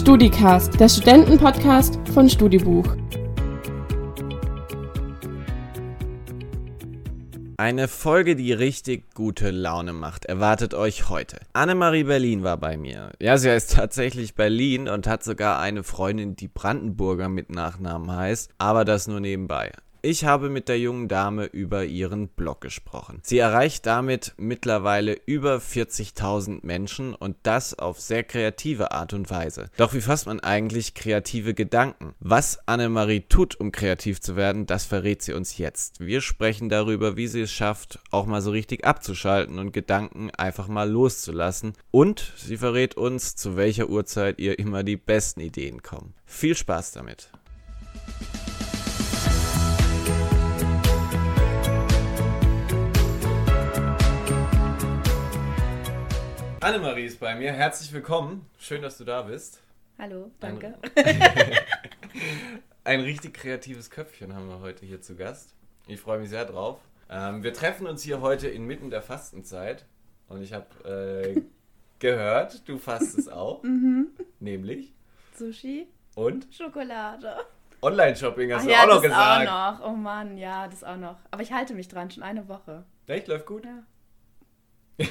StudiCast, der Studentenpodcast von Studibuch. Eine Folge, die richtig gute Laune macht, erwartet euch heute. Annemarie Berlin war bei mir. Ja, sie heißt tatsächlich Berlin und hat sogar eine Freundin, die Brandenburger mit Nachnamen heißt, aber das nur nebenbei. Ich habe mit der jungen Dame über ihren Blog gesprochen. Sie erreicht damit mittlerweile über 40.000 Menschen und das auf sehr kreative Art und Weise. Doch wie fasst man eigentlich kreative Gedanken? Was Annemarie tut, um kreativ zu werden, das verrät sie uns jetzt. Wir sprechen darüber, wie sie es schafft, auch mal so richtig abzuschalten und Gedanken einfach mal loszulassen. Und sie verrät uns, zu welcher Uhrzeit ihr immer die besten Ideen kommen. Viel Spaß damit! Annemarie ist bei mir. Herzlich willkommen. Schön, dass du da bist. Hallo, danke. Ein, richtig kreatives Köpfchen haben wir heute hier zu Gast. Ich freue mich sehr drauf. Ähm, wir treffen uns hier heute inmitten der Fastenzeit und ich habe äh, gehört, du fastest auch. Mhm. Nämlich. Sushi, Und Schokolade. Online-Shopping hast Ach du ja, auch noch das gesagt. auch noch. Oh Mann, ja, das auch noch. Aber ich halte mich dran, schon eine Woche. Echt, läuft gut? Ja.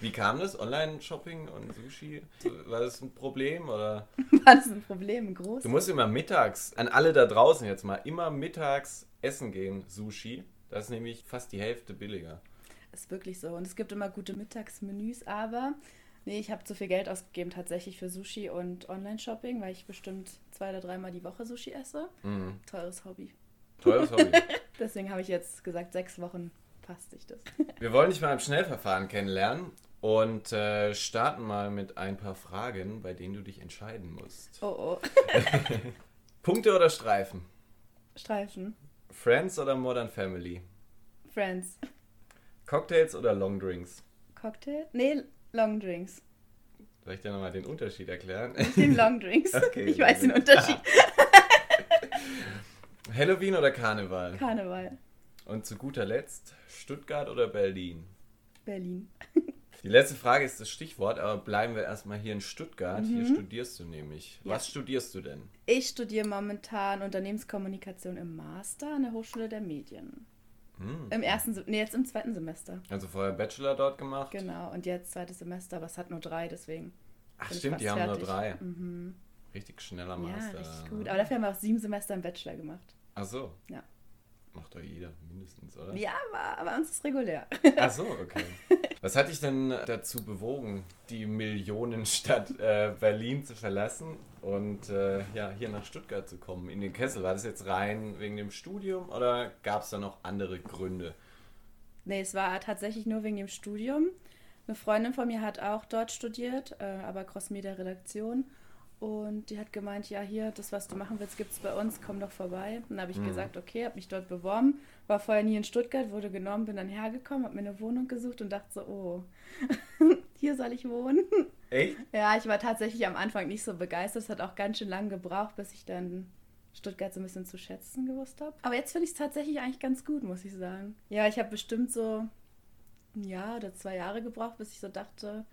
Wie kam das? Online-Shopping und Sushi? War das ein Problem oder? War das ein Problem? Ein großes? Du musst immer mittags, an alle da draußen jetzt mal, immer mittags essen gehen, Sushi. Das ist nämlich fast die Hälfte billiger. Ist wirklich so. Und es gibt immer gute Mittagsmenüs, aber nee, ich habe zu viel Geld ausgegeben tatsächlich für Sushi und Online-Shopping, weil ich bestimmt zwei oder dreimal die Woche Sushi esse. Mhm. Teures Hobby. Teures Hobby. Deswegen habe ich jetzt gesagt, sechs Wochen passt sich das. Wir wollen dich mal im Schnellverfahren kennenlernen und äh, starten mal mit ein paar Fragen, bei denen du dich entscheiden musst. Oh oh. Punkte oder Streifen? Streifen. Friends oder Modern Family? Friends. Cocktails oder Longdrinks? Cocktail? Nee, Long Drinks. Soll ich dir nochmal den Unterschied erklären? Nehme Long Drinks. Okay, ich weiß den. Unterschied. Halloween oder Karneval? Karneval. Und zu guter Letzt, Stuttgart oder Berlin? Berlin. Die letzte Frage ist das Stichwort, aber bleiben wir erstmal hier in Stuttgart. Hier Mhm. studierst du nämlich. Ja. Was studierst du denn? Ich studiere momentan Unternehmenskommunikation im Master an der Hochschule der Medien. Hm. Im ersten, nee, jetzt im zweiten Semester. Also vorher Bachelor dort gemacht? Genau, und jetzt zweites Semester, aber es hat nur drei, deswegen. Ach stimmt, die haben nur fertig. drei. Mhm. Richtig schneller Ja, Master. richtig gut. Aber dafür haben wir auch sieben Semester im Bachelor gemacht. Ach so. Ja. Macht doch jeder mindestens, oder? Ja, aber bei uns ist regulär. Ach so, okay. Was hat dich denn dazu bewogen, die Millionenstadt äh, Berlin zu verlassen und äh, ja, hier nach Stuttgart zu kommen, in den Kessel? War das jetzt rein wegen dem Studium oder gab es da noch andere Gründe? Nee, es war tatsächlich nur wegen dem Studium. Eine Freundin von mir hat auch dort studiert, äh, aber Crossmedia-Redaktion. Und die hat gemeint, ja, hier, das, was du machen willst, gibt es bei uns, komm doch vorbei. Dann habe ich Mhm. gesagt, okay, habe mich dort beworben, war vorher nie in Stuttgart, wurde genommen, bin dann hergekommen, habe mir eine Wohnung gesucht und dachte so, oh, hier soll ich wohnen. Echt? Ja, ich war tatsächlich am Anfang nicht so begeistert. Es hat auch ganz schön lange gebraucht, bis ich dann Stuttgart so ein bisschen zu schätzen gewusst habe. Aber jetzt finde ich es tatsächlich eigentlich ganz gut, muss ich sagen. Ja, ich habe bestimmt so ein Jahr oder zwei Jahre gebraucht, bis ich so dachte,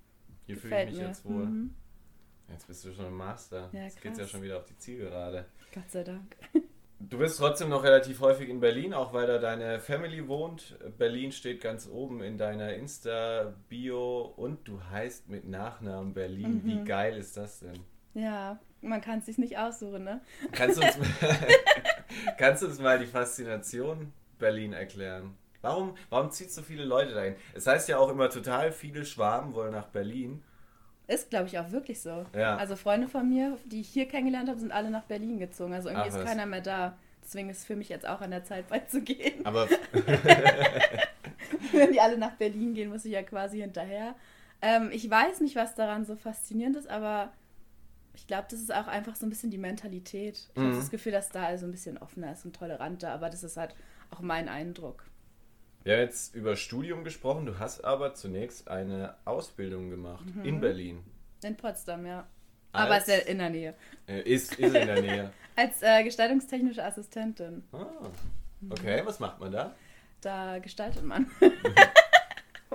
Hier fühle ich gefällt mich mir. jetzt wohl. Mhm. Jetzt bist du schon im Master. Ja, jetzt geht's ja krass. schon wieder auf die Zielgerade. Gott sei Dank. Du bist trotzdem noch relativ häufig in Berlin, auch weil da deine Family wohnt. Berlin steht ganz oben in deiner Insta-Bio und du heißt mit Nachnamen Berlin. Mhm. Wie geil ist das denn? Ja, man kann es sich nicht aussuchen, ne? Kannst du, uns, kannst du uns mal die Faszination Berlin erklären? Warum, warum zieht so viele Leute dahin? Es heißt ja auch immer, total viele Schwaben wollen nach Berlin. Ist, glaube ich, auch wirklich so. Ja. Also Freunde von mir, die ich hier kennengelernt habe, sind alle nach Berlin gezogen. Also irgendwie Ach, ist was. keiner mehr da. Deswegen ist es für mich jetzt auch an der Zeit, beizugehen. Aber Wenn die alle nach Berlin gehen, muss ich ja quasi hinterher. Ähm, ich weiß nicht, was daran so faszinierend ist, aber ich glaube, das ist auch einfach so ein bisschen die Mentalität. Ich Mhm. habe das Gefühl, dass da also ein bisschen offener ist und toleranter, aber das ist halt auch mein Eindruck. Wir haben jetzt über Studium gesprochen. Du hast aber zunächst eine Ausbildung gemacht Mhm. in Berlin. In Potsdam, ja. Aber Als- ist ja in der Nähe. Äh, Ist, ist in der Nähe. Als äh, gestaltungstechnische Assistentin. Ah, okay, was macht man da? Da gestaltet man.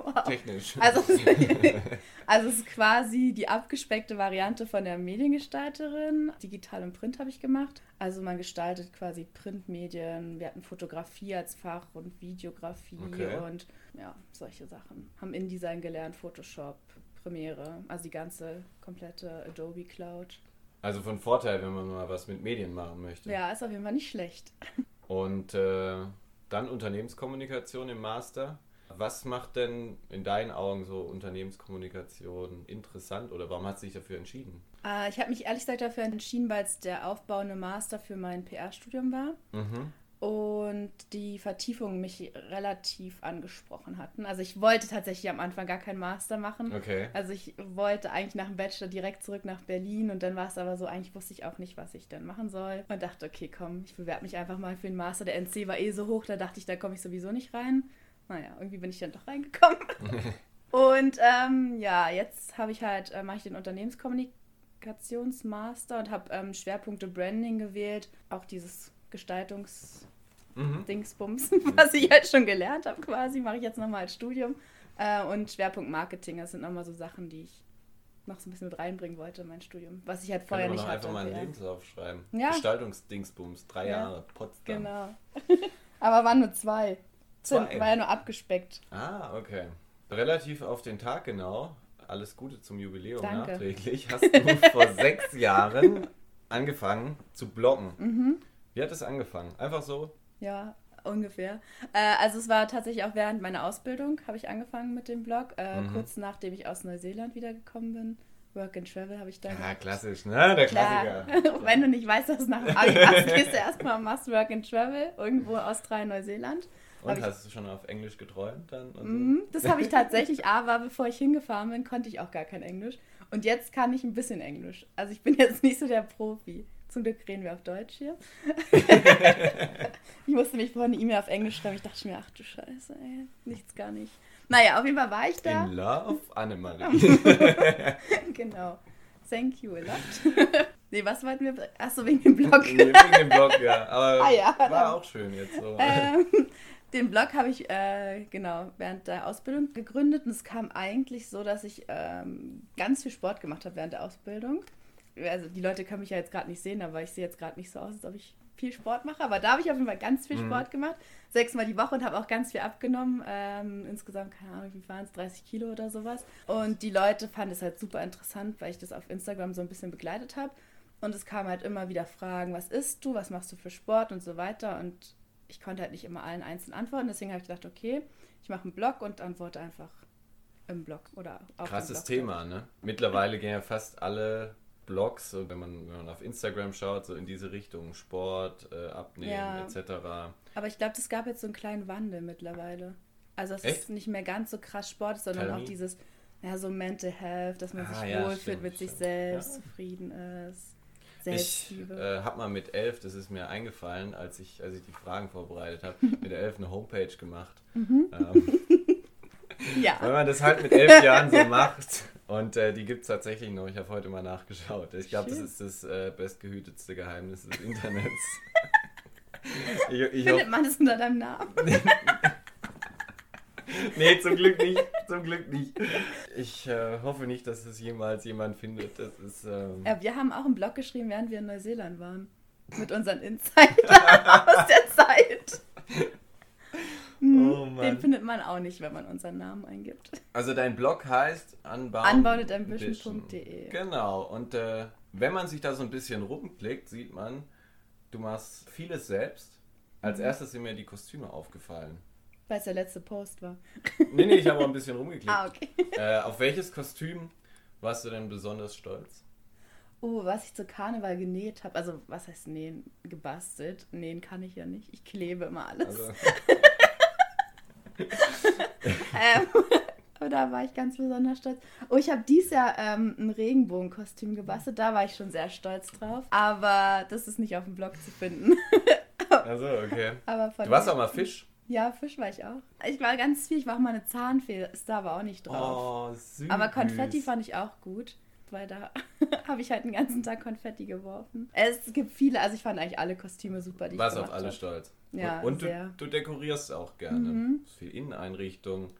oh, technisch. Also, also es ist quasi die abgespeckte Variante von der Mediengestalterin. Digital und Print habe ich gemacht. Also man gestaltet quasi Printmedien. Wir hatten Fotografie als Fach und Videografie Okay. und ja, solche Sachen. Haben InDesign gelernt, Photoshop, Premiere, also die ganze komplette Adobe Cloud. Also von Vorteil, wenn man mal was mit Medien machen möchte. Ja, ist auf jeden Fall nicht schlecht. Und äh, dann Unternehmenskommunikation im Master. Was macht denn in deinen Augen so Unternehmenskommunikation interessant oder warum hat sich dafür entschieden? Äh, ich habe mich ehrlich gesagt dafür entschieden, weil es der aufbauende Master für mein PR-Studium war. Mhm. und die Vertiefungen mich relativ angesprochen hatten. Also ich wollte tatsächlich am Anfang gar keinen Master machen. Okay. Also ich wollte eigentlich nach dem Bachelor direkt zurück nach Berlin und dann war es aber so, eigentlich wusste ich auch nicht, was ich dann machen soll. Und dachte, okay, komm, ich bewerbe mich einfach mal für den Master. Der NC war eh so hoch, da dachte ich, da komme ich sowieso nicht rein. Naja, irgendwie bin ich dann doch reingekommen. und ähm, ja, jetzt habe ich halt, äh, mache ich den Unternehmenskommunikationsmaster und habe ähm, Schwerpunkte Branding gewählt. Auch dieses Mhm. Dingsbums, was ich halt schon gelernt habe quasi, mache ich jetzt nochmal als Studium. Äh, und Schwerpunkt Marketing, das sind nochmal so Sachen, die ich noch so ein bisschen mit reinbringen wollte in mein Studium, was ich halt vorher nicht noch einfach hatte. mal einen ja. Lebenslauf schreiben. Ja. Gestaltungsdingsbums, drei Ja. Jahre, Potsdam. Genau. Aber waren nur zwei. Zwei? War ja nur abgespeckt. Ah, okay. Relativ auf den Tag genau. Alles Gute zum Jubiläum Danke. nachträglich. Hast du vor sechs Jahren angefangen zu bloggen. Mhm. Wie hat es angefangen? Einfach so? Ja, ungefähr. Äh, also es war tatsächlich auch während meiner Ausbildung, habe ich angefangen mit dem Blog. Äh, Mhm. Kurz nachdem ich aus Neuseeland wiedergekommen bin. Work and Travel habe ich dann Ja, klassisch, ne? Der Klar, Klassiker. wenn du nicht weißt, dass du nach dem Abi hast, gehst du erstmal machst Work and Travel irgendwo Australien, Neuseeland. Und ich- hast du schon auf Englisch geträumt dann? So? Mhm, Das habe ich tatsächlich, aber bevor ich hingefahren bin, konnte ich auch gar kein Englisch. Und jetzt kann ich ein bisschen Englisch. Also ich bin jetzt nicht so der Profi. Zum Glück reden wir auf Deutsch hier. ich musste mich vorhin eine E-Mail auf Englisch schreiben. Ich dachte mir, ach du Scheiße, ey, nichts gar nicht. Naja, auf jeden Fall war ich da. In Love, Annemarie. genau. Thank you a lot. nee, was wollten wir? Achso, wegen dem Blog. Nee, wegen dem Blog, ja. Aber Ah, ja. war auch schön jetzt so. ähm, den Blog habe ich äh, genau während der Ausbildung gegründet und es kam eigentlich so, dass ich ähm, ganz viel Sport gemacht habe während der Ausbildung. Also die Leute können mich ja jetzt gerade nicht sehen, aber ich sehe jetzt gerade nicht so aus, als ob ich viel Sport mache. Aber da habe ich auf jeden Fall ganz viel Mhm. Sport gemacht, sechsmal die Woche und habe auch ganz viel abgenommen. Ähm, insgesamt, keine Ahnung, wie waren es, 30 Kilo oder sowas. Und die Leute fanden es halt super interessant, weil ich das auf Instagram so ein bisschen begleitet habe. Und es kam halt immer wieder Fragen, was isst du, was machst du für Sport und so weiter. Und ich konnte halt nicht immer allen einzeln antworten. Deswegen habe ich gedacht, okay, ich mache einen Blog und antworte einfach im Blog oder auf Krasses dem Blog. Thema, ne? Mittlerweile gehen ja fast alle Blogs, so wenn man, wenn man auf Instagram schaut, so in diese Richtung Sport, äh, Abnehmen Ja. etc. Aber ich glaube, es gab jetzt so einen kleinen Wandel mittlerweile. Also es Echt? ist nicht mehr ganz so krass Sport, sondern Kalorien? auch dieses, ja, so Mental Health, dass man Ah, sich ja, wohlfühlt stimmt, mit sich selbst, Ja. zufrieden ist, Ich Selbstliebe. äh, habe mal mit elf, das ist mir eingefallen, als ich, als ich die Fragen vorbereitet habe, mit elf eine Homepage gemacht. Mhm. Ähm, ja. Wenn man das halt mit elf Jahren so macht. Und äh, die gibt es tatsächlich noch. Ich habe heute mal nachgeschaut. Ich glaube, das ist das äh, bestgehütetste Geheimnis des Internets. ich, ich Findet man es unter deinem Namen? nee, zum Glück nicht. Zum Glück nicht. Ich äh, hoffe nicht, dass es jemals jemand findet. Das ist. Ähm, Ja, wir haben auch einen Blog geschrieben, während wir in Neuseeland waren. Mit unseren Insider aus der Zeit. Hm, Oh Mann. Den findet man auch nicht, wenn man unseren Namen eingibt. Also dein Blog heißt Unbound Unboundedambition.de. Genau. Und äh, wenn man sich da so ein bisschen rumklickt, sieht man, du machst vieles selbst. Als Mhm. erstes sind mir die Kostüme aufgefallen. Weil es der letzte Post war. Nee, nee, ich habe auch ein bisschen rumgeklickt. Ah, okay. äh, auf welches Kostüm warst du denn besonders stolz? Oh, was ich zu Karneval genäht habe. Also, was heißt nähen? Gebastelt. Nähen kann ich ja nicht. Ich klebe immer alles. Also, Ähm, aber da war ich ganz besonders stolz. Oh, ich habe dieses Jahr ähm, ein Regenbogenkostüm gebastelt. Da war ich schon sehr stolz drauf. Aber das ist nicht auf dem Blog zu finden. also okay. aber Du warst auch mal Fisch. Ja, Fisch war ich auch. Ich war ganz viel. Ich war auch mal eine Zahnfee. Ist da aber auch nicht drauf. Oh, süß. aber Konfetti fand ich auch gut. Weil da habe ich halt den ganzen Tag Konfetti geworfen. Es gibt viele, also ich fand eigentlich alle Kostüme super, die ich Warst auf alle hab. stolz. Ja, und und du, du dekorierst auch gerne. Mhm. Viel Inneneinrichtung.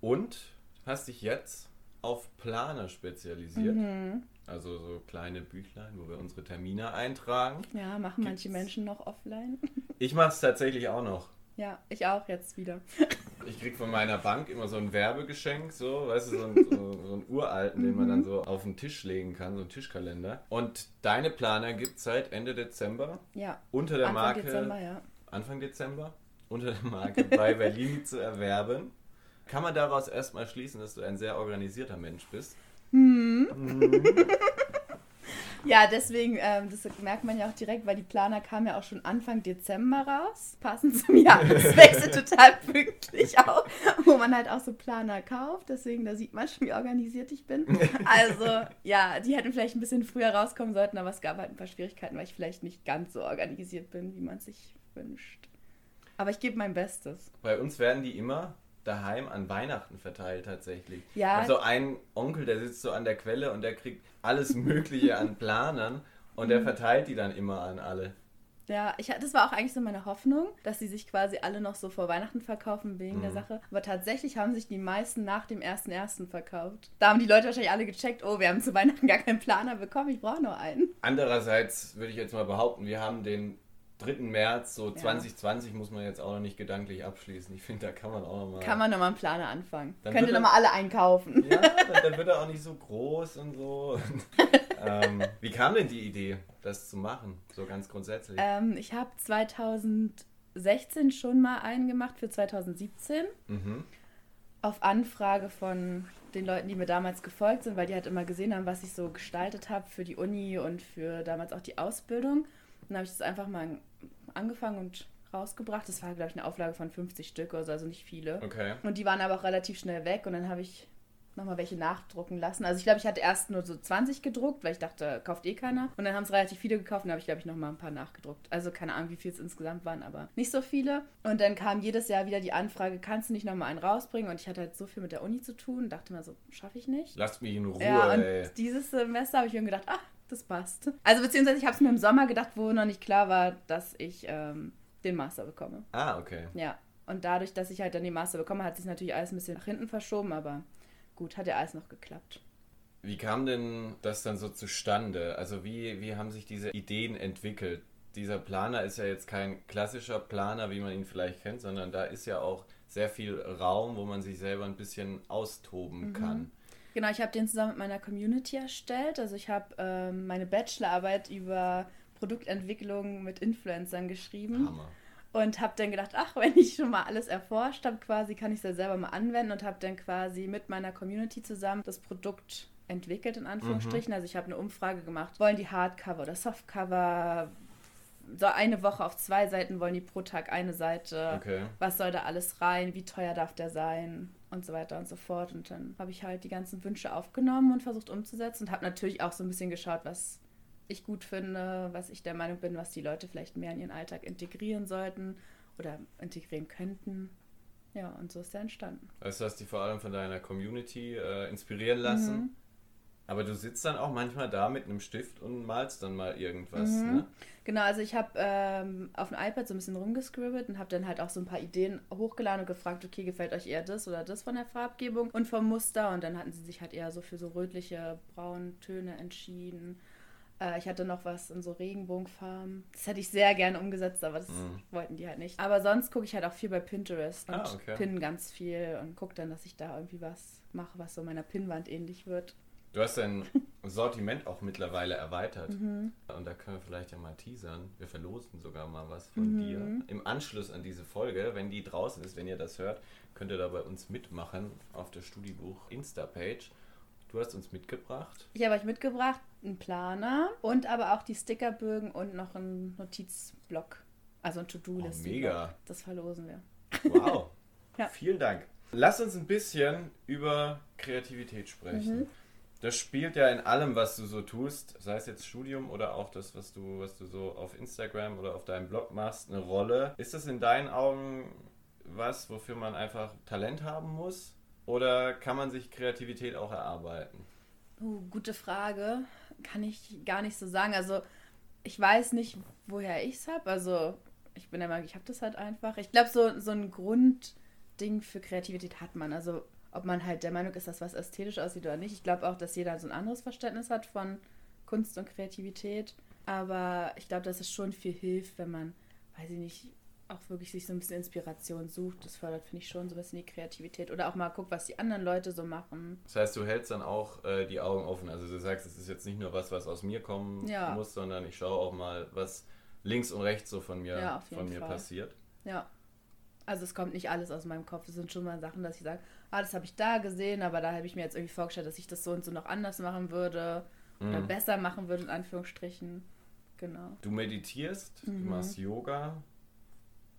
Und hast dich jetzt auf Planer spezialisiert. Mhm. Also so kleine Büchlein, wo wir unsere Termine eintragen. Ja, machen Gibt's? manche Menschen noch offline. Ich mache es tatsächlich auch noch. Ja, ich auch jetzt wieder. Ich krieg von meiner Bank immer so ein Werbegeschenk, so, weißt du, so, ein, so, so einen uralten, den man dann mhm. so auf den Tisch legen kann, so einen Tischkalender. Und deine Planer gibt es seit Ende Dezember. Ja. Unter der Anfang Marke. Dezember, ja. Anfang Dezember. Unter der Marke bei Berlin zu erwerben. Kann man daraus erstmal schließen, dass du ein sehr organisierter Mensch bist? Hm. Mhm. Ja, deswegen, ähm, das merkt man ja auch direkt, weil die Planer kamen ja auch schon Anfang Dezember raus, passend zum Jahreswechsel total pünktlich auch, wo man halt auch so Planer kauft. Deswegen, da sieht man schon, wie organisiert ich bin. Also, ja, die hätten vielleicht ein bisschen früher rauskommen sollten, aber es gab halt ein paar Schwierigkeiten, weil ich vielleicht nicht ganz so organisiert bin, wie man sich wünscht. Aber ich gebe mein Bestes. Bei uns werden die immer daheim an Weihnachten verteilt tatsächlich. Ja. Also ein Onkel, der sitzt so an der Quelle und der kriegt alles Mögliche an Planern und der mhm. verteilt die dann immer an alle. Ja, ich, das war auch eigentlich so meine Hoffnung, dass sie sich quasi alle noch so vor Weihnachten verkaufen wegen mhm. der Sache. Aber tatsächlich haben sich die meisten nach dem 1.1. verkauft. Da haben die Leute wahrscheinlich alle gecheckt, oh, wir haben zu Weihnachten gar keinen Planer bekommen, ich brauche nur einen. Andererseits würde ich jetzt mal behaupten, wir haben den 3. März, so 2020 ja. muss man jetzt auch noch nicht gedanklich abschließen. Ich finde, da kann man auch nochmal. Kann man nochmal einen Planer anfangen. Dann Könnt ihr nochmal alle einkaufen. Ja, dann, dann, wird er auch nicht so groß und so. ähm, wie kam denn die Idee, das zu machen, so ganz grundsätzlich? Ähm, ich habe 2016 schon mal einen gemacht für 2017. Mhm. Auf Anfrage von den Leuten, die mir damals gefolgt sind, weil die halt immer gesehen haben, was ich so gestaltet habe für die Uni und für damals auch die Ausbildung. Dann habe ich das einfach mal angefangen und rausgebracht. Das war, glaube ich, eine Auflage von 50 Stück oder so, also nicht viele. Okay. Und die waren aber auch relativ schnell weg und dann habe ich nochmal welche nachdrucken lassen. Also ich glaube, ich hatte erst nur so 20 gedruckt, weil ich dachte, kauft eh keiner. Und dann haben es relativ viele gekauft und habe ich, glaube ich, nochmal ein paar nachgedruckt. Also keine Ahnung, wie viel es insgesamt waren, aber nicht so viele. Und dann kam jedes Jahr wieder die Anfrage, kannst du nicht nochmal einen rausbringen? Und ich hatte halt so viel mit der Uni zu tun, dachte mir so, schaffe ich nicht. Lasst mich in Ruhe, ja, und ey. dieses Semester habe ich mir gedacht, ach, das passt. Also beziehungsweise ich habe es mir im Sommer gedacht, wo noch nicht klar war, dass ich ähm, den Master bekomme. Ah, okay. Ja. Und dadurch, dass ich halt dann den Master bekomme, hat sich natürlich alles ein bisschen nach hinten verschoben, aber gut, hat ja alles noch geklappt. Wie kam denn das dann so zustande? Also wie, wie haben sich diese Ideen entwickelt? Dieser Planer ist ja jetzt kein klassischer Planer, wie man ihn vielleicht kennt, sondern da ist ja auch sehr viel Raum, wo man sich selber ein bisschen austoben mhm. kann. Genau, ich habe den zusammen mit meiner Community erstellt. Also ich habe ähm, meine Bachelorarbeit über Produktentwicklung mit Influencern geschrieben. Hammer. Und habe dann gedacht, ach, wenn ich schon mal alles erforscht habe, quasi kann ich es ja selber mal anwenden und habe dann quasi mit meiner Community zusammen das Produkt entwickelt, in Anführungsstrichen. Mhm. Also ich habe eine Umfrage gemacht, wollen die Hardcover oder Softcover, so eine Woche auf zwei Seiten wollen die pro Tag eine Seite. Okay. Was soll da alles rein? Wie teuer darf der sein? Und so weiter und so fort. Und dann habe ich halt die ganzen Wünsche aufgenommen und versucht umzusetzen und habe natürlich auch so ein bisschen geschaut, was ich gut finde, was ich der Meinung bin, was die Leute vielleicht mehr in ihren Alltag integrieren sollten oder integrieren könnten. Ja, und so ist der entstanden. Also du hast dich vor allem von deiner Community äh, inspirieren lassen. Mhm. Aber du sitzt dann auch manchmal da mit einem Stift und malst dann mal irgendwas, mhm. ne? Genau, also ich habe ähm, auf dem iPad so ein bisschen rumgescribbelt und habe dann halt auch so ein paar Ideen hochgeladen und gefragt, okay, gefällt euch eher das oder das von der Farbgebung und vom Muster und dann hatten sie sich halt eher so für so rötliche, Brauntöne entschieden. Äh, ich hatte noch was in so Regenbogenfarben. Das hätte ich sehr gerne umgesetzt, aber das mhm. wollten die halt nicht. Aber sonst gucke ich halt auch viel bei Pinterest und ah, okay. pinne ganz viel und gucke dann, dass ich da irgendwie was mache, was so meiner Pinnwand ähnlich wird. Du hast dein Sortiment auch mittlerweile erweitert. Mhm. Und da können wir vielleicht ja mal teasern. Wir verlosen sogar mal was von mhm. dir. Im Anschluss an diese Folge, wenn die draußen ist, wenn ihr das hört, könnt ihr da bei uns mitmachen auf der Studiebuch Insta-Page. Du hast uns mitgebracht. Ich habe euch mitgebracht einen Planer und aber auch die Stickerbögen und noch einen Notizblock. Also ein To-Do-Liste. Oh, mega. Das verlosen wir. Wow. ja. Vielen Dank. Lass uns ein bisschen über Kreativität sprechen. Mhm das spielt ja in allem, was du so tust, sei es jetzt Studium oder auch das, was du, was du so auf Instagram oder auf deinem Blog machst, eine Rolle. Ist das in deinen Augen was, wofür man einfach Talent haben muss? Oder kann man sich Kreativität auch erarbeiten? Uh, gute Frage. Kann ich gar nicht so sagen. Also ich weiß nicht, woher ich es habe. Also ich bin der Meinung, ich habe das halt einfach. Ich glaube, so, so ein Grundding für Kreativität hat man. Also ob man halt der Meinung ist, dass was ästhetisch aussieht oder nicht. Ich glaube auch, dass jeder so ein anderes Verständnis hat von Kunst und Kreativität. Aber ich glaube, dass es schon viel hilft, wenn man, weiß ich nicht, auch wirklich sich so ein bisschen Inspiration sucht. Das fördert, finde ich, schon so ein bisschen die Kreativität. Oder auch mal guckt, was die anderen Leute so machen. Das heißt, du hältst dann auch äh, die Augen offen. Also du sagst, es ist jetzt nicht nur was, was aus mir kommen ja. muss, sondern ich schaue auch mal, was links und rechts so von mir, ja, von mir passiert. Ja. Also es kommt nicht alles aus meinem Kopf. Es sind schon mal Sachen, dass ich sage, ah, das habe ich da gesehen, aber da habe ich mir jetzt irgendwie vorgestellt, dass ich das so und so noch anders machen würde. Mhm. Oder besser machen würde, in Anführungsstrichen. Genau. Du meditierst, mhm. du machst Yoga.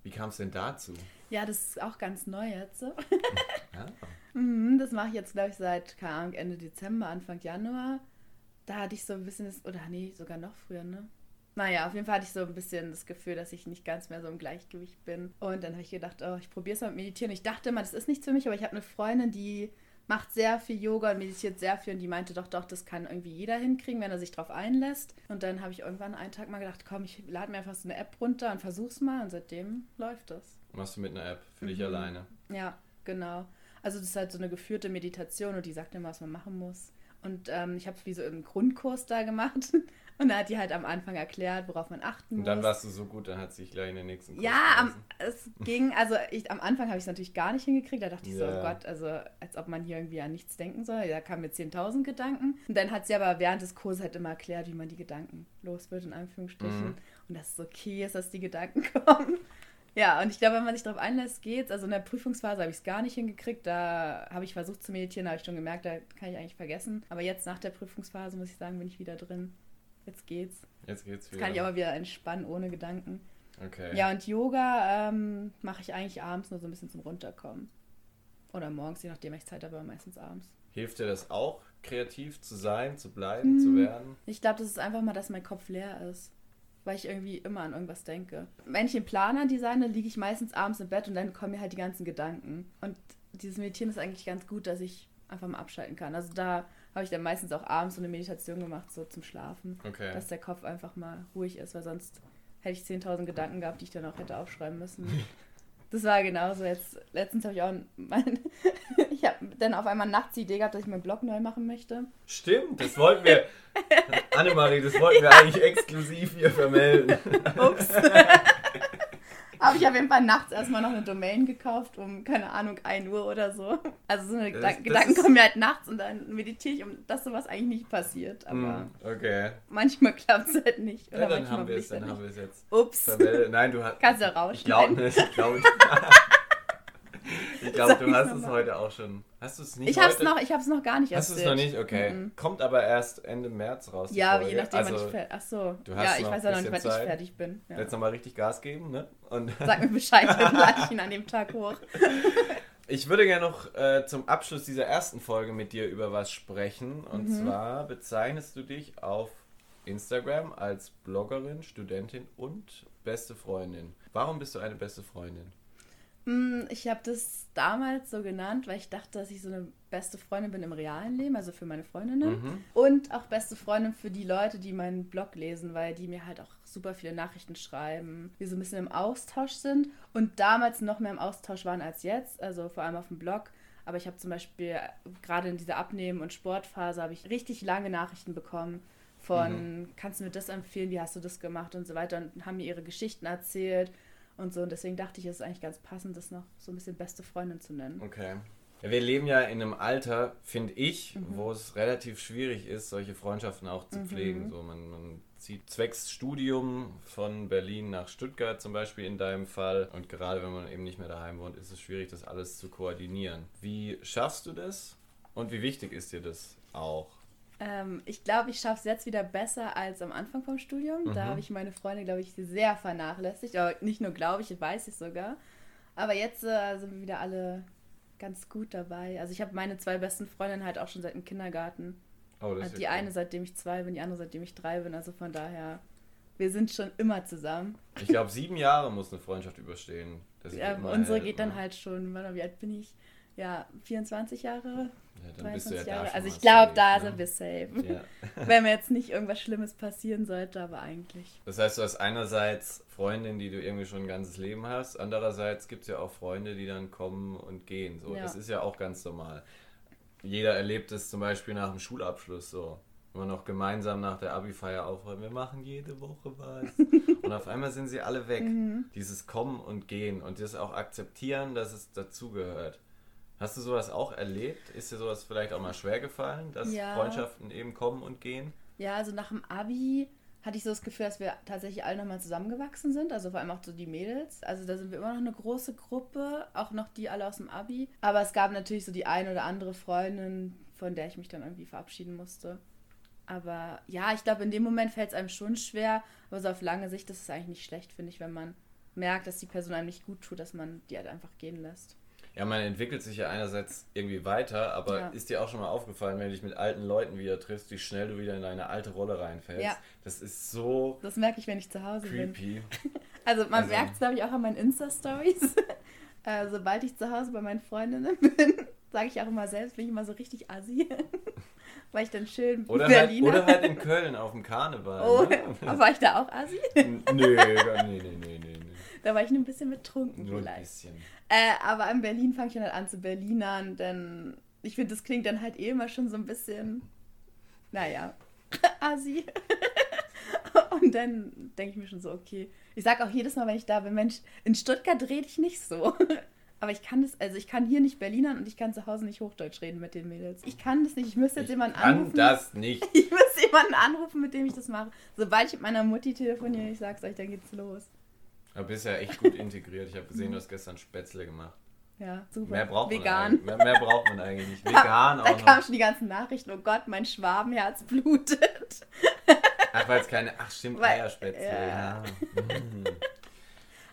Wie kam es denn dazu? Ja, das ist auch ganz neu jetzt. Ja. Mhm, das mache ich jetzt, glaube ich, seit, keine Ahnung, Ende Dezember, Anfang Januar. Da hatte ich so ein bisschen, das, oder nee, sogar noch früher, ne? Naja, auf jeden Fall hatte ich so ein bisschen das Gefühl, dass ich nicht ganz mehr so im Gleichgewicht bin. Und dann habe ich gedacht, oh, ich probiere es mal mit Meditieren. Ich dachte immer, das ist nichts für mich, aber ich habe eine Freundin, die macht sehr viel Yoga und meditiert sehr viel und die meinte doch, doch, das kann irgendwie jeder hinkriegen, wenn er sich drauf einlässt. Und dann habe ich irgendwann einen Tag mal gedacht, komm, ich lade mir einfach so eine App runter und versuch's mal und seitdem läuft das. Machst du mit einer App für mhm. dich alleine? Ja, genau. Also das ist halt so eine geführte Meditation und die sagt immer, was man machen muss. Und ähm, ich habe es wie so im Grundkurs da gemacht. Und da hat die halt am Anfang erklärt, worauf man achten muss. Und dann warst du so gut, dann hat sie sich gleich in den nächsten Kurs Ja, am, es ging, also ich, am Anfang habe ich es natürlich gar nicht hingekriegt. Da dachte ich ja. so, oh Gott, also als ob man hier irgendwie an nichts denken soll. Da kamen mir 10.000 Gedanken. Und dann hat sie aber während des Kurses halt immer erklärt, wie man die Gedanken los wird, in Anführungsstrichen. Mhm. Und dass es okay ist, dass die Gedanken kommen. Ja, und ich glaube, wenn man sich darauf einlässt, geht's. Also in der Prüfungsphase habe ich es gar nicht hingekriegt. Da habe ich versucht zu meditieren, da habe ich schon gemerkt, da kann ich eigentlich vergessen. Aber jetzt nach der Prüfungsphase, muss ich sagen, bin ich wieder drin. Jetzt geht's. Jetzt geht's wieder. Jetzt kann ich aber wieder entspannen, ohne Gedanken. Okay. Ja, und Yoga ähm, mache ich eigentlich abends nur so ein bisschen zum Runterkommen. Oder morgens, je nachdem ich Zeit habe, aber meistens abends. Hilft dir das auch, kreativ zu sein, zu bleiben, hm. zu werden? Ich glaube, das ist einfach mal, dass mein Kopf leer ist. Weil ich irgendwie immer an irgendwas denke. Wenn ich einen Planer designe, liege ich meistens abends im Bett und dann kommen mir halt die ganzen Gedanken. Und dieses Meditieren ist eigentlich ganz gut, dass ich einfach mal abschalten kann. Also da habe ich dann meistens auch abends so eine Meditation gemacht, so zum Schlafen. Okay. Dass der Kopf einfach mal ruhig ist, weil sonst hätte ich 10.000 Gedanken gehabt, die ich dann auch hätte aufschreiben müssen. Das war genauso. Jetzt, letztens habe ich auch mein, ich habe dann auf einmal nachts die Idee gehabt, dass ich meinen Blog neu machen möchte. Stimmt, das wollten wir. Annemarie, das wollten wir eigentlich exklusiv hier vermelden. Ups. habe ich auf jeden Fall nachts erstmal noch eine Domain gekauft, um, keine Ahnung, 1 Uhr oder so. Also so eine das, Gedanken, das Gedanken kommen mir halt nachts und dann meditiere ich, um dass sowas eigentlich nicht passiert. Aber mm, okay. manchmal klappt es halt nicht. Oder ja, dann haben wir es, dann haben wir es jetzt. Ups. Nein, du hast. Kannst du rausschneiden. Ich glaube nicht. Ich glaube Ich glaube, du hast es heute auch schon. Hast du es nicht? Ich habe es noch, ich habe es noch gar nicht Hast du es noch nicht? Okay. Mm -mm. Kommt aber erst Ende März raus. Ja, je nachdem, also, wann ich fertig. Ach so. ja, ich weiß ja noch nicht, wann Zeit. ich fertig bin. Ja. Jetzt nochmal richtig Gas geben, ne? Und Sag mir Bescheid, dann lade ich ihn an dem Tag hoch. Ich würde gerne noch äh, zum Abschluss dieser ersten Folge mit dir über was sprechen. Und mhm. zwar bezeichnest du dich auf Instagram als Bloggerin, Studentin und beste Freundin. Warum bist du eine beste Freundin? Mm, ich habe das damals so genannt, weil ich dachte, dass ich so eine beste Freundin bin im realen Leben, also für meine Freundinnen. Mhm. Und auch beste Freundin für die Leute, die meinen Blog lesen, weil die mir halt auch super viele Nachrichten schreiben, wir so ein bisschen im Austausch sind und damals noch mehr im Austausch waren als jetzt, also vor allem auf dem Blog. Aber ich habe zum Beispiel gerade in dieser Abnehmen- und Sportphase habe ich richtig lange Nachrichten bekommen von, mhm. kannst du mir das empfehlen, wie hast du das gemacht und so weiter und haben mir ihre Geschichten erzählt und so. Und deswegen dachte ich, es ist eigentlich ganz passend, das noch so ein bisschen beste Freundin zu nennen. Okay. Ja, wir leben ja in einem Alter, finde ich, mhm. wo es relativ schwierig ist, solche Freundschaften auch zu mhm. pflegen. So, man, man zieht zwecks Studium von Berlin nach Stuttgart zum Beispiel in deinem Fall. Und gerade wenn man eben nicht mehr daheim wohnt, ist es schwierig, das alles zu koordinieren. Wie schaffst du das? Und wie wichtig ist dir das auch? Ähm, ich glaube, ich schaffe es jetzt wieder besser als am Anfang vom Studium. Mhm. Da habe ich meine Freunde, glaube ich, sehr vernachlässigt. Aber nicht nur glaube ich, weiß ich sogar. Aber jetzt äh, sind wir wieder alle ganz gut dabei. Also ich habe meine zwei besten Freundinnen halt auch schon seit dem Kindergarten. Oh, das also die eine, seitdem ich zwei bin, die andere, seitdem ich drei bin. Also von daher, wir sind schon immer zusammen. Ich glaube, sieben Jahre muss eine Freundschaft überstehen. Ja, unsere geht dann halt schon, wie alt bin ich? Ja, 24 Jahre, ja, dann bist du ja Jahre. Also ich glaube, da ne? sind wir safe. Ja. Wenn mir jetzt nicht irgendwas Schlimmes passieren sollte, aber eigentlich. Das heißt, du hast einerseits Freundin, die du irgendwie schon ein ganzes Leben hast. Andererseits gibt es ja auch Freunde, die dann kommen und gehen. So. Das ist ja auch ganz normal. Jeder erlebt es zum Beispiel nach dem Schulabschluss so. Wenn man noch gemeinsam nach der Abi-Feier aufräumt, wir machen jede Woche was. und auf einmal sind sie alle weg. Mhm. Dieses Kommen und Gehen und das auch akzeptieren, dass es dazugehört. Hast du sowas auch erlebt? Ist dir sowas vielleicht auch mal schwer gefallen, dass Ja. Freundschaften eben kommen und gehen? Ja, also nach dem Abi hatte ich so das Gefühl, dass wir tatsächlich alle nochmal zusammengewachsen sind. Also vor allem auch so die Mädels. Also da sind wir immer noch eine große Gruppe, auch noch die alle aus dem Abi. Aber es gab natürlich so die eine oder andere Freundin, von der ich mich dann irgendwie verabschieden musste. Aber ja, ich glaube, in dem Moment fällt es einem schon schwer. Aber so auf lange Sicht ist es eigentlich nicht schlecht, finde ich, wenn man merkt, dass die Person einem nicht gut tut, dass man die halt einfach gehen lässt. Ja, man entwickelt sich ja einerseits irgendwie weiter, aber Ja. ist dir auch schon mal aufgefallen, wenn du dich mit alten Leuten wieder triffst, wie schnell du wieder in deine alte Rolle reinfällst? Ja. Das ist so Das merke ich, wenn ich zu Hause bin. creepy. Also man Also- merkt es, glaube ich, auch an meinen Insta-Stories. äh, sobald ich zu Hause bei meinen Freundinnen bin, sage ich auch immer selbst, bin ich immer so richtig assi. Weil ich dann schön Oder halt, Berliner... oder halt in Köln auf dem Karneval. oh, ne? war ich da auch assi? Nö, nee, nee, nee, nee, nee. Da war ich nur ein bisschen betrunken Nur ein vielleicht. bisschen. Äh, aber in Berlin fange ich dann halt an zu Berlinern, denn ich finde, das klingt dann halt eh immer schon so ein bisschen, naja, assi. Und dann denke ich mir schon so, okay. Ich sage auch jedes Mal, wenn ich da bin, Mensch, in Stuttgart rede ich nicht so. Aber ich kann das, also ich kann hier nicht Berlinern und ich kann zu Hause nicht Hochdeutsch reden mit den Mädels. Ich kann das nicht. Ich müsste jetzt Ich jemanden kann anrufen. das nicht. Ich müsste jemanden anrufen, mit dem ich das mache. Sobald ich mit meiner Mutti telefoniere, ich sag's euch, dann geht's los. Du bist ja echt gut integriert. Ich habe gesehen, du hast gestern Spätzle gemacht. Ja, super. Mehr braucht man Vegan. eigentlich. Mehr, mehr braucht man eigentlich nicht. Vegan da auch kamen noch. schon die ganzen Nachrichten, oh Gott, mein Schwabenherz blutet. Ach, weil es keine. Ach, stimmt, Weil- Eierspätzle. ja. Ja. Mm.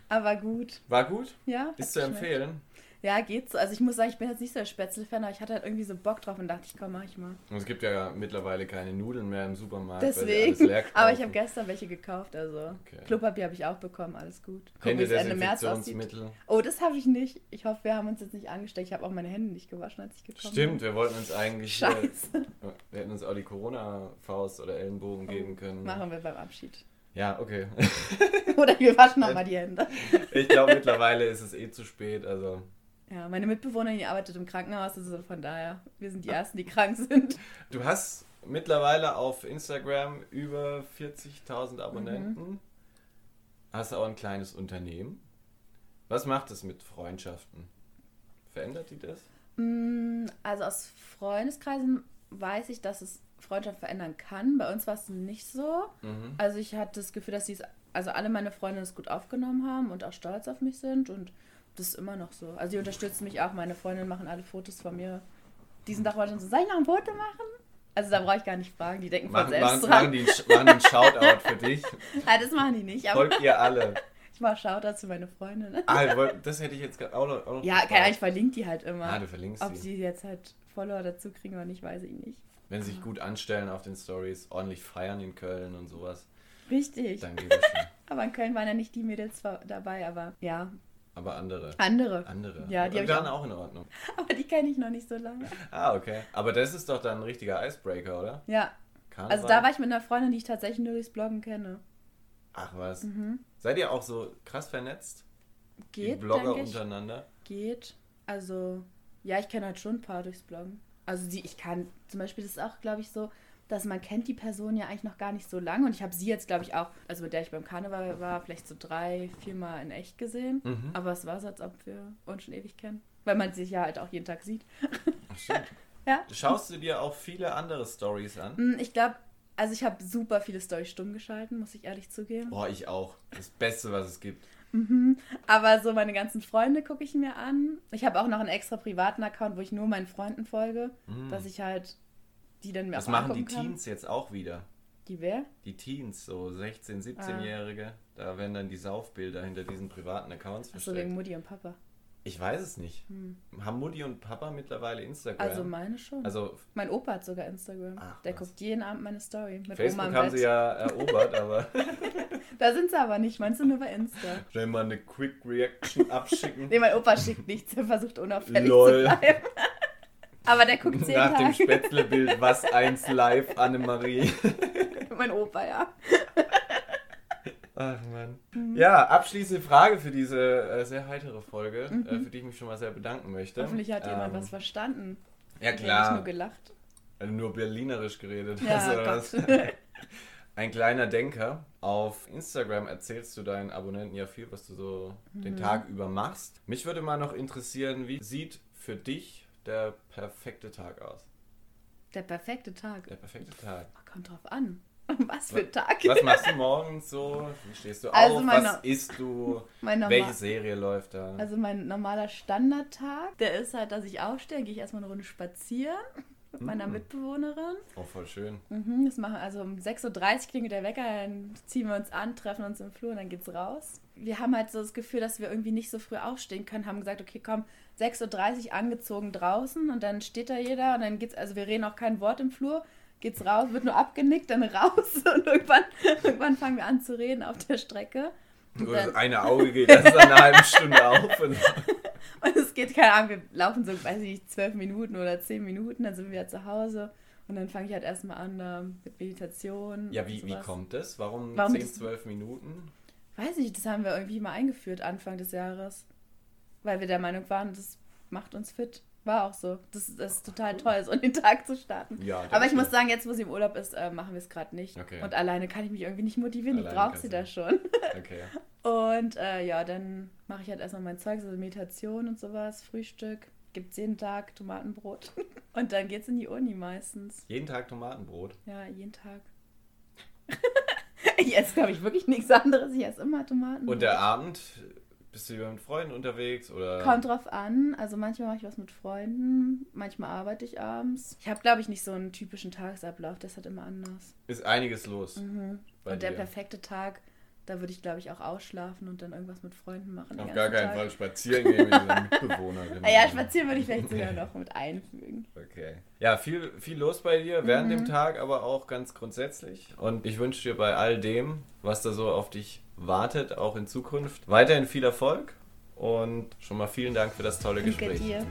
Aber gut, War gut? ja. Ist zu empfehlen. Ja, geht so. Also ich muss sagen, ich bin jetzt nicht so der Spätzle-Fan, aber ich hatte halt irgendwie so Bock drauf und dachte, ich komm, mach ich mal. Und es gibt ja mittlerweile keine Nudeln mehr im Supermarkt. Deswegen. Aber ich habe gestern welche gekauft, also Okay. Klopapier habe ich auch bekommen, alles gut. Es Ende März aussieht. Oh, das habe ich nicht. Ich hoffe, wir haben uns jetzt nicht angesteckt. Ich habe auch meine Hände nicht gewaschen, als ich gekommen Stimmt, bin. wir wollten uns eigentlich. Scheiße. Äh, wir hätten uns auch die Corona-Faust oder Ellenbogen geben können. Oh, Machen wir beim Abschied. Ja, okay. Oder wir waschen nochmal die Hände. Ich glaube, mittlerweile ist es eh zu spät. Also, Ja, meine Mitbewohnerin, die arbeitet im Krankenhaus, also von daher, wir sind die Ersten, die krank sind. du hast mittlerweile auf Instagram über 40.000 Mhm. Abonnenten. Hast auch ein kleines Unternehmen. Was macht es mit Freundschaften? Verändert die das? Mm, Also aus Freundeskreisen weiß ich, dass es Freundschaft verändern kann. Bei uns war es nicht so. Mhm. Also ich hatte das Gefühl, dass die also alle meine Freunde es gut aufgenommen haben und auch stolz auf mich sind und das ist immer noch so. Also die unterstützen mich auch. Meine Freundinnen machen alle Fotos von mir. Diesen Tag wollte ich so, soll ich noch ein Foto machen? Also da brauche ich gar nicht fragen, die denken von Machen, selbst machen, dran. machen die machen einen Shoutout für dich? Nein, das machen die nicht, aber Folgt ihr alle? ich mache Shoutouts für meine Freundinnen. Ah, das hätte ich jetzt auch noch. Auch noch Ja, gefragt. keine Ahnung, ich verlinke die halt immer. Ah, du verlinkst Ob sie. sie jetzt halt Follower dazu kriegen oder nicht, weiß ich nicht. Wenn sie sich gut anstellen auf den Stories, ordentlich feiern in Köln und sowas, Richtig. dann geht es schon. Aber in Köln waren ja nicht die Mädels dabei, aber ja, Aber andere. andere. Andere. Ja, die waren auch- auch in Ordnung. Aber die kenne ich noch nicht so lange. Ah, okay. Aber das ist doch dann ein richtiger Icebreaker, oder? Ja, Karneval? also da war ich mit einer Freundin, die ich tatsächlich nur durchs Bloggen kenne. Ach was. Mhm. Seid ihr auch so krass vernetzt? die Geht, Blogger denke ich. untereinander? Geht. Also, ja, ich kenne halt schon ein paar durchs Bloggen. Also sie, ich kann, zum Beispiel, das ist auch, glaube ich, so, dass man kennt die Person ja eigentlich noch gar nicht so lange. Und ich habe sie jetzt, glaube ich, auch, also mit der ich beim Karneval war, vielleicht so drei, vier Mal in echt gesehen. Mhm. Aber es war so, als ob wir uns schon ewig kennen. Weil man sich ja halt auch jeden Tag sieht. Ach, stimmt. Ja. Schaust du dir auch viele andere Stories an? Mm, Ich glaube, also ich habe super viele Storys stumm geschalten, muss ich ehrlich zugeben. Boah, ich auch. Das Beste, was es gibt. Aber so meine ganzen Freunde gucke ich mir an. Ich habe auch noch einen extra privaten Account, wo ich nur meinen Freunden folge, dass ich halt die dann Mm. Das machen die kann. Teens jetzt auch wieder. Die wer? Die Teens, so 16-, Ah. 17-Jährige, da werden dann die Saufbilder hinter diesen privaten Accounts Achso, versteckt. wegen Mutti und Papa. Ich weiß es nicht. Haben Mutti und Papa mittlerweile Instagram? Also meine schon. Also mein Opa hat sogar Instagram. Ach, Der was. guckt jeden Abend meine Story mit Oma Facebook im haben Bett. sie ja erobert, aber Da sind sie aber nicht. Meinst du nur bei Insta? schnell mal eine Quick Reaction abschicken. Nee, mein Opa schickt nichts. Er versucht unauffällig Lol. zu bleiben. Aber der guckt jeden Nach dem Tag. Spätzlebild, was eins live, Annemarie. mein Opa, ja. Ach man. Mhm. Ja, abschließende Frage für diese äh, sehr heitere Folge, mhm. äh, für die ich mich schon mal sehr bedanken möchte. Hoffentlich hat ähm, jemand was verstanden. Ja, klar. Ich nur gelacht. Also nur berlinerisch geredet. Ja, also, Ein kleiner Denker. Auf Instagram erzählst du deinen Abonnenten ja viel, was du so mhm. den Tag über machst. Mich würde mal noch interessieren, wie sieht für dich der perfekte Tag aus? Der perfekte Tag? Der perfekte Tag. Kommt drauf an. Was für ein Tag. Was machst du morgens so? Wie stehst du also auf? Was isst du? Welche Serie läuft da? Also mein normaler Standardtag, der ist halt, dass ich aufstehe, gehe ich erstmal eine Runde spazieren mit meiner mhm. Mitbewohnerin. Oh, voll schön. Mhm, das machen, also um 6.30 Uhr klingelt der Wecker, dann ziehen wir uns an, treffen uns im Flur und dann geht's raus. Wir haben halt so das Gefühl, dass wir irgendwie nicht so früh aufstehen können, haben gesagt, okay, komm, 6.30 Uhr angezogen draußen und dann steht da jeder und dann geht's, also wir reden auch kein Wort im Flur, geht's raus, wird nur abgenickt, dann raus und irgendwann, irgendwann fangen wir an zu reden auf der Strecke. Und das eine Auge geht erst eine halbe Stunde auf. Und, und es geht, keine Ahnung, wir laufen so, weiß ich nicht, zwölf Minuten oder zehn Minuten, dann sind wir zu Hause. Und dann fange ich halt erstmal an mit Meditation. Ja, wie, wie kommt das? Warum, Warum 10, 12 Minuten? Weiß ich, das haben wir irgendwie mal eingeführt Anfang des Jahres. Weil wir der Meinung waren, das macht uns fit. War auch so. Das, das ist total toll, so den Tag zu starten. Ja, Aber ich muss sagen, jetzt, wo sie im Urlaub ist, äh, machen wir es gerade nicht. Okay. Und alleine kann ich mich irgendwie nicht motivieren. Alleine ich brauche sie da schon. Okay. und äh, ja, dann mache ich halt erstmal mein Zeug, so Meditation und sowas, Frühstück. Gibt es jeden Tag Tomatenbrot. und dann geht's in die Uni meistens. Jeden Tag Tomatenbrot? Ja, jeden Tag. ich esse, glaube ich, wirklich nichts anderes. Ich esse immer Tomatenbrot. Und der Abend bist du lieber mit Freunden unterwegs oder? Kommt drauf an. Also manchmal mache ich was mit Freunden, manchmal arbeite ich abends. Ich habe, glaube ich, nicht so einen typischen Tagesablauf. Das hat immer anders. Ist einiges los. Mhm. Und dir. der perfekte Tag, da würde ich, glaube ich, auch ausschlafen und dann irgendwas mit Freunden machen. Auf gar keinen Tag. Fall spazieren gehen mit deiner Mitbewohnerin. ja, spazieren würde ich vielleicht sogar noch mit einfügen. Okay. Ja, viel, viel los bei dir während mhm. dem Tag, aber auch ganz grundsätzlich. Und ich wünsche dir bei all dem, was da so auf dich wartet, auch in Zukunft. Weiterhin viel Erfolg und schon mal vielen Dank für das tolle Gespräch. Danke dir.